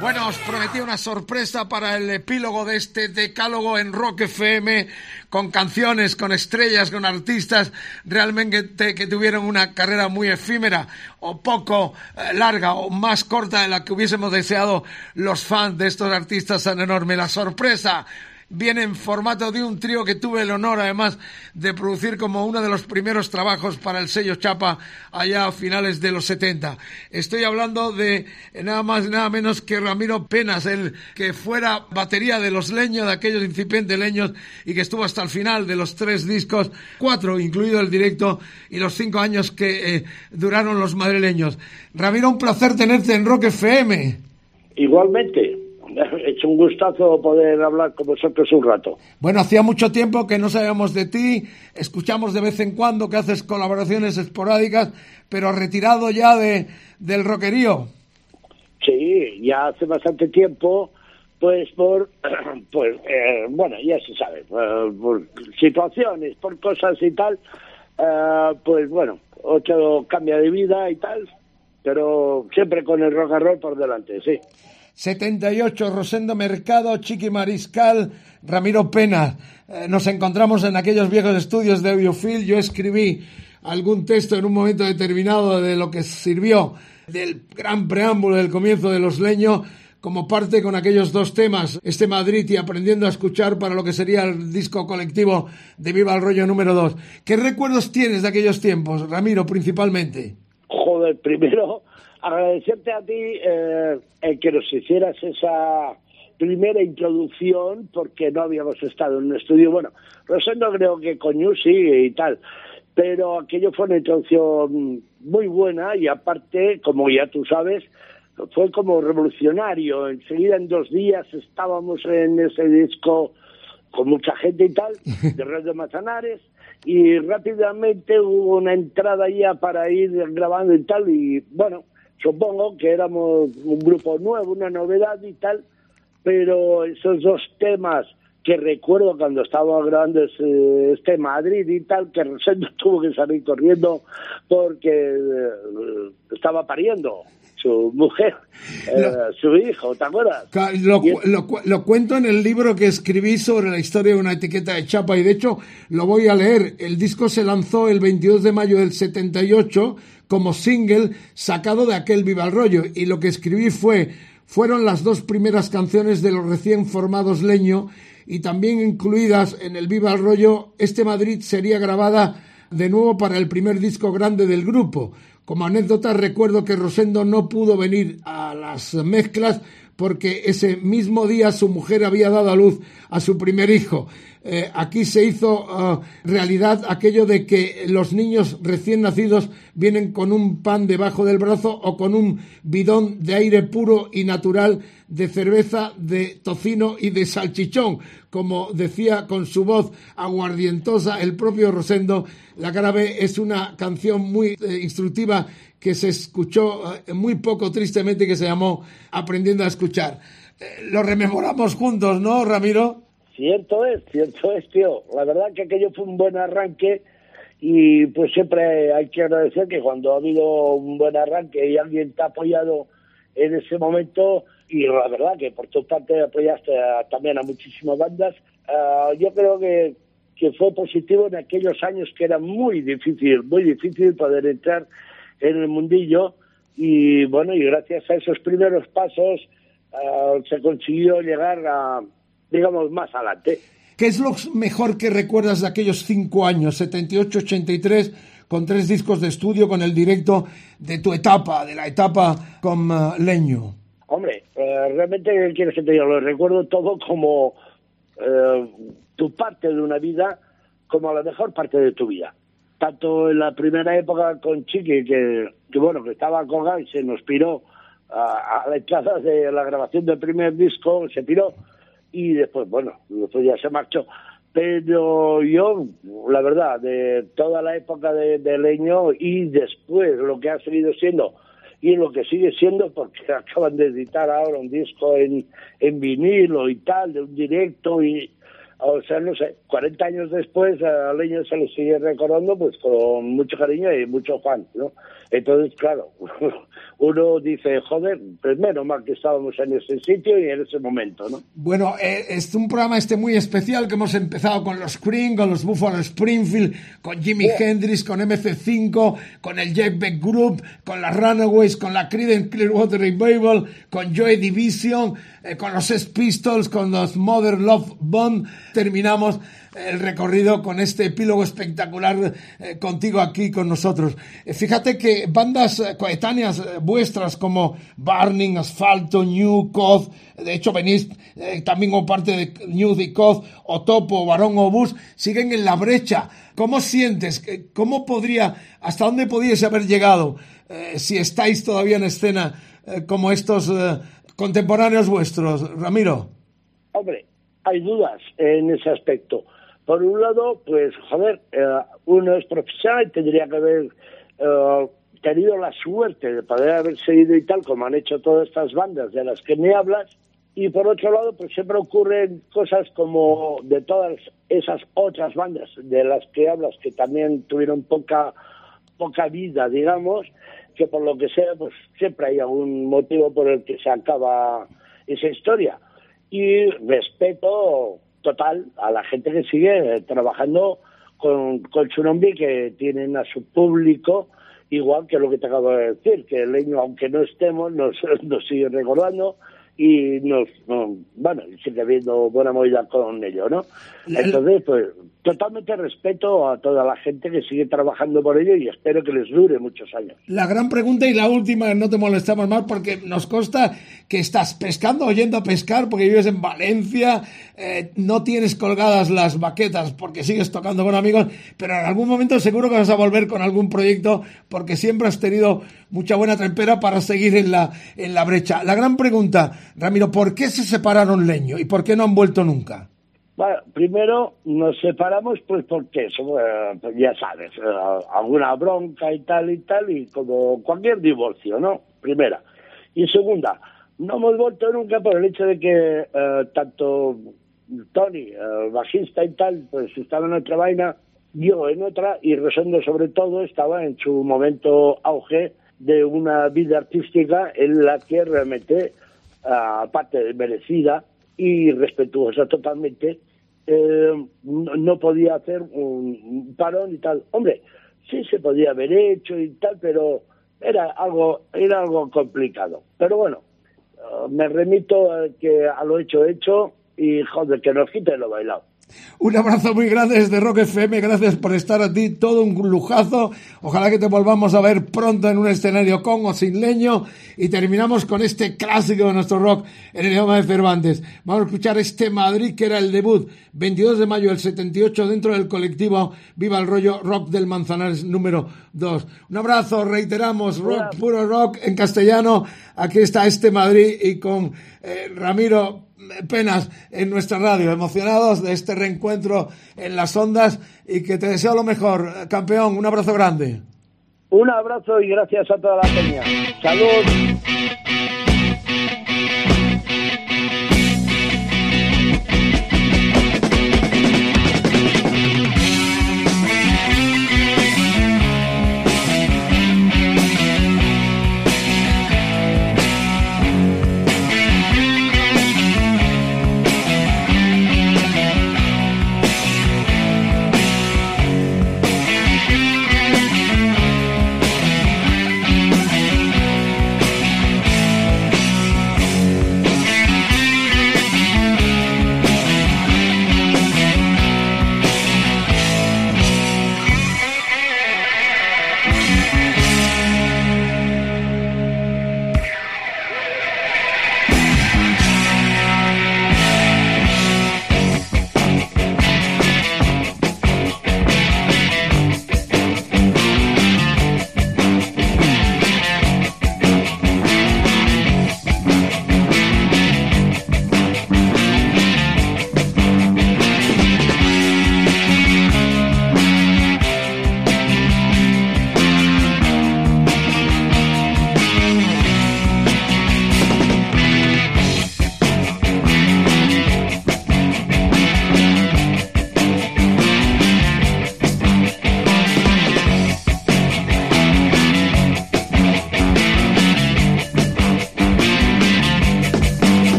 Bueno, os prometí una sorpresa para el epílogo de este decálogo en Rock FM, con canciones, con estrellas, con artistas realmente que tuvieron una carrera muy efímera o poco eh, larga o más corta de la que hubiésemos deseado los fans de estos artistas tan enormes. La sorpresa viene en formato de un trío que tuve el honor además de producir como uno de los primeros trabajos para el sello Chapa allá a finales de los 70. Estoy hablando de nada más y nada menos que Ramiro Penas, el que fuera batería de los leños, de aquellos incipientes leños y que estuvo hasta el final de los tres discos, cuatro incluido el directo y los cinco años que eh, duraron los madrileños. Ramiro, un placer tenerte en Rock FM. Igualmente hecho un gustazo poder hablar con vosotros un rato. Bueno, hacía mucho tiempo que no sabíamos de ti, escuchamos de vez en cuando que haces colaboraciones esporádicas, pero retirado ya de, del roquerío. Sí, ya hace bastante tiempo, pues por, pues, eh, bueno, ya se sabe, eh, por, situaciones, por cosas y tal, eh, pues bueno, otro cambia de vida y tal, pero siempre con el rock and roll por delante, sí. 78, Rosendo Mercado, Chiqui Mariscal, Ramiro Pena. Eh, nos encontramos en aquellos viejos estudios de Biofil. Yo escribí algún texto en un momento determinado de lo que sirvió del gran preámbulo del comienzo de Los Leños como parte con aquellos dos temas, este Madrid y aprendiendo a escuchar para lo que sería el disco colectivo de Viva el Rollo número 2. ¿Qué recuerdos tienes de aquellos tiempos, Ramiro, principalmente? Joder, primero agradecerte a ti eh, el que nos hicieras esa primera introducción porque no habíamos estado en un estudio. Bueno, Rosendo creo que con sí y tal, pero aquello fue una introducción muy buena y aparte, como ya tú sabes, fue como revolucionario. Enseguida en dos días estábamos en ese disco con mucha gente y tal, de Red de Mazanares, y rápidamente hubo una entrada ya para ir grabando y tal, y bueno, supongo que éramos un grupo nuevo, una novedad y tal, pero esos dos temas que recuerdo cuando estaba grabando este Madrid y tal, que Rosendo tuvo que salir corriendo porque eh, estaba pariendo su mujer, eh, su hijo, ¿te acuerdas? Lo, lo, cuento en el libro que escribí sobre la historia de una etiqueta de chapa y de hecho lo voy a leer. El disco se lanzó el 22 de mayo del 78 como single sacado de aquel Viva el Rollo y lo que escribí fue fueron las dos primeras canciones de los recién formados Leño y también incluidas en el Viva el Rollo, este Madrid sería grabada de nuevo para el primer disco grande del grupo. Como anécdota recuerdo que Rosendo no pudo venir a las mezclas porque ese mismo día su mujer había dado a luz a su primer hijo. Eh, aquí se hizo uh, realidad aquello de que los niños recién nacidos vienen con un pan debajo del brazo o con un bidón de aire puro y natural de cerveza, de tocino y de salchichón, como decía con su voz aguardientosa el propio Rosendo. La B es una canción muy eh, instructiva que se escuchó eh, muy poco tristemente que se llamó Aprendiendo a escuchar. Lo rememoramos juntos, ¿no, Ramiro? Cierto es, cierto es, tío. La verdad que aquello fue un buen arranque y pues siempre hay que agradecer que cuando ha habido un buen arranque y alguien te ha apoyado en ese momento y la verdad que por tu parte apoyaste también a muchísimas bandas, ah, yo creo que, que fue positivo en aquellos años que era muy difícil, muy difícil poder entrar en el mundillo y bueno, y gracias a esos primeros pasos uh, se consiguió llegar a, digamos, más adelante. ¿Qué es lo mejor que recuerdas de aquellos cinco años, 78-83, con tres discos de estudio, con el directo de tu etapa, de la etapa con uh, Leño? Hombre, uh, realmente, quiero que te diga? Lo recuerdo todo como tu parte de una vida, como la mejor parte de tu vida tanto en la primera época con Chiqui, que, bueno, que estaba con y se nos piró a, la entrada de la grabación del primer disco, se piró, y después, bueno, después ya se marchó. Pero yo, la verdad, de toda la época de, Leño y después lo que ha seguido siendo y lo que sigue siendo, porque acaban de editar ahora un disco en, en vinilo y tal, de un directo, y, o sea, no sé, 40 años después a Leño se le sigue recordando pues con mucho cariño y mucho fan, ¿no? Entonces, claro, uno dice, joder, primero mal que estábamos en ese sitio y en ese momento, ¿no? Bueno, eh, es un programa este muy especial que hemos empezado con los Cream, con los Buffalo Springfield, con Jimi Hendrix, con MC5, con el Jack Beck Group, con las Runaways, con la Creedence Clearwater Revival, con Joy Division, eh, con los Sex Pistols, con los Mother Love Bond. Terminamos el recorrido con este epílogo espectacular eh, contigo aquí con nosotros. Eh, fíjate que bandas coetáneas vuestras como Burning, Asfalto, New, Cod, de hecho venís también como parte de New Cod, o Topo, Barón Obús, siguen en la brecha. ¿Cómo sientes? ¿Cómo podría, hasta dónde podíais haber llegado si estáis todavía en escena como estos contemporáneos vuestros, Ramiro? Hombre, hay dudas en ese aspecto. Por un lado, pues, joder, eh, uno es profesional y tendría que haber eh, tenido la suerte de poder haber seguido y tal, como han hecho todas estas bandas de las que me hablas. Y por otro lado, pues siempre ocurren cosas como de todas esas otras bandas de las que hablas, que también tuvieron poca, poca vida, digamos, que por lo que sea, pues siempre hay algún motivo por el que se acaba esa historia. Y respeto total a la gente que sigue eh, trabajando con, con nombre que tienen a su público, igual que lo que te acabo de decir, que el leño, aunque no estemos, nos, nos sigue recordando y nos, bueno, sigue habiendo buena movida con ello, ¿no? Entonces, pues, totalmente respeto a toda la gente que sigue trabajando por ello y espero que les dure muchos años. La gran pregunta y la última, no te molestamos más, porque nos consta que estás pescando o yendo a pescar porque vives en Valencia, eh, no tienes colgadas las baquetas porque sigues tocando con amigos, pero en algún momento seguro que vas a volver con algún proyecto porque siempre has tenido mucha buena trempera para seguir en la, en la brecha. La gran pregunta, Ramiro, ¿por qué se separaron Leño y por qué no han vuelto nunca? Bueno, primero nos separamos pues porque eh, ya sabes, eh, alguna bronca y tal y tal, y como cualquier divorcio, ¿no? Primera. Y segunda, no hemos vuelto nunca por el hecho de que eh, tanto Tony, el bajista y tal, pues estaba en otra vaina, yo en otra, y Rosendo sobre todo estaba en su momento auge de una vida artística en la que realmente, aparte de merecida y respetuosa totalmente, eh, no, podía hacer un, parón y tal. Hombre, sí se podía haber hecho y tal, pero era algo, era algo complicado. Pero bueno, eh, me remito a, que a lo hecho hecho y joder, que nos quite lo bailado. Un abrazo muy grande desde Rock FM, gracias por estar a ti, todo un lujazo. Ojalá que te volvamos a ver pronto en un escenario con o sin leño. Y terminamos con este clásico de nuestro rock en el idioma de Cervantes. Vamos a escuchar este Madrid que era el debut, 22 de mayo del 78, dentro del colectivo Viva el Rollo Rock del Manzanares número 2. Un abrazo, reiteramos, rock, puro rock en castellano. Aquí está este Madrid y con eh, Ramiro penas en nuestra radio, emocionados de este reencuentro en las ondas y que te deseo lo mejor, campeón. Un abrazo grande. Un abrazo y gracias a toda la peña. Salud.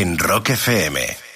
En Rock FM.